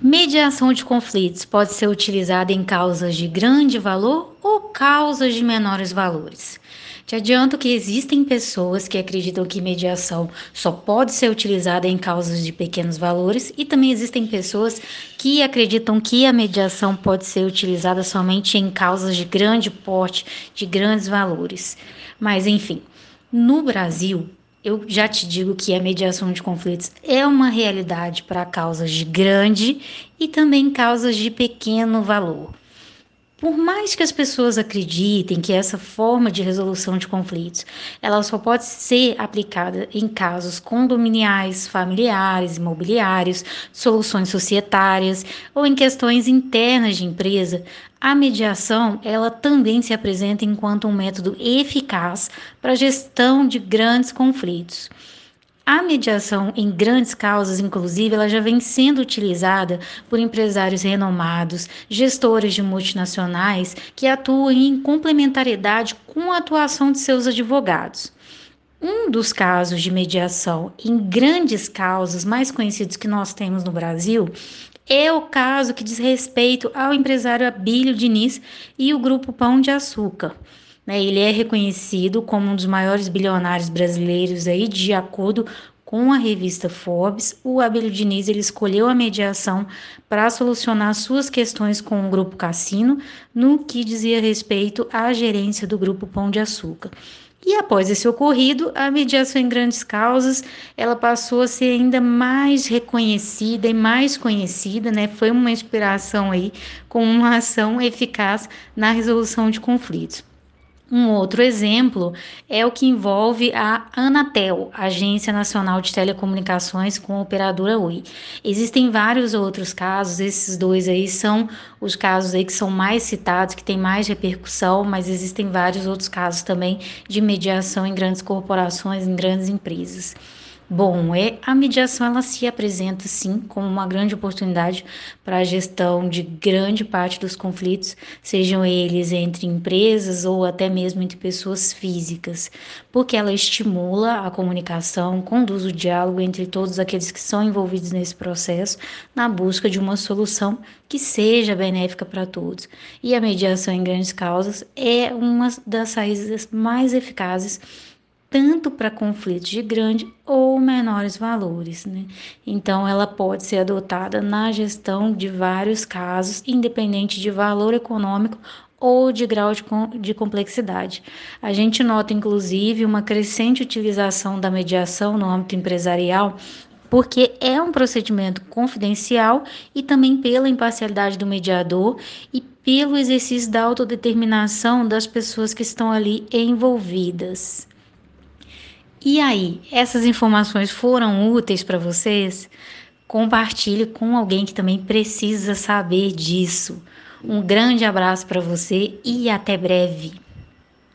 Mediação de conflitos pode ser utilizada em causas de grande valor ou causas de menores valores. Te adianto que existem pessoas que acreditam que mediação só pode ser utilizada em causas de pequenos valores e também existem pessoas que acreditam que a mediação pode ser utilizada somente em causas de grande porte, de grandes valores. Mas enfim, no Brasil, eu já te digo que a mediação de conflitos é uma realidade para causas de grande e também causas de pequeno valor. Por mais que as pessoas acreditem que essa forma de resolução de conflitos, ela só pode ser aplicada em casos condominiais, familiares, imobiliários, soluções societárias ou em questões internas de empresa, a mediação, ela também se apresenta enquanto um método eficaz para a gestão de grandes conflitos. A mediação em grandes causas, inclusive, ela já vem sendo utilizada por empresários renomados, gestores de multinacionais que atuam em complementariedade com a atuação de seus advogados. Um dos casos de mediação em grandes causas mais conhecidos que nós temos no Brasil é o caso que diz respeito ao empresário Abílio Diniz e o grupo Pão de Açúcar. Né? Ele é reconhecido como um dos maiores bilionários brasileiros aí, de acordo com a revista Forbes, o Abelio Diniz ele escolheu a mediação para solucionar suas questões com o grupo Cassino, no que dizia respeito à gerência do grupo Pão de Açúcar. E após esse ocorrido, a mediação em grandes causas, ela passou a ser ainda mais reconhecida e mais conhecida, né? Foi uma inspiração aí com uma ação eficaz na resolução de conflitos. Um outro exemplo é o que envolve a Anatel, Agência Nacional de Telecomunicações com a operadora Oi. Existem vários outros casos, esses dois aí são os casos aí que são mais citados, que têm mais repercussão, mas existem vários outros casos também de mediação em grandes corporações, em grandes empresas. Bom, é, a mediação ela se apresenta sim como uma grande oportunidade para a gestão de grande parte dos conflitos, sejam eles entre empresas ou até mesmo entre pessoas físicas, porque ela estimula a comunicação, conduz o diálogo entre todos aqueles que são envolvidos nesse processo na busca de uma solução que seja benéfica para todos. E a mediação em grandes causas é uma das saídas mais eficazes tanto para conflitos de grande ou menores valores. Né? Então, ela pode ser adotada na gestão de vários casos, independente de valor econômico ou de grau de, de complexidade. A gente nota, inclusive, uma crescente utilização da mediação no âmbito empresarial porque é um procedimento confidencial e também pela imparcialidade do mediador e pelo exercício da autodeterminação das pessoas que estão ali envolvidas. E aí, essas informações foram úteis para vocês? Compartilhe com alguém que também precisa saber disso. Um grande abraço para você e até breve.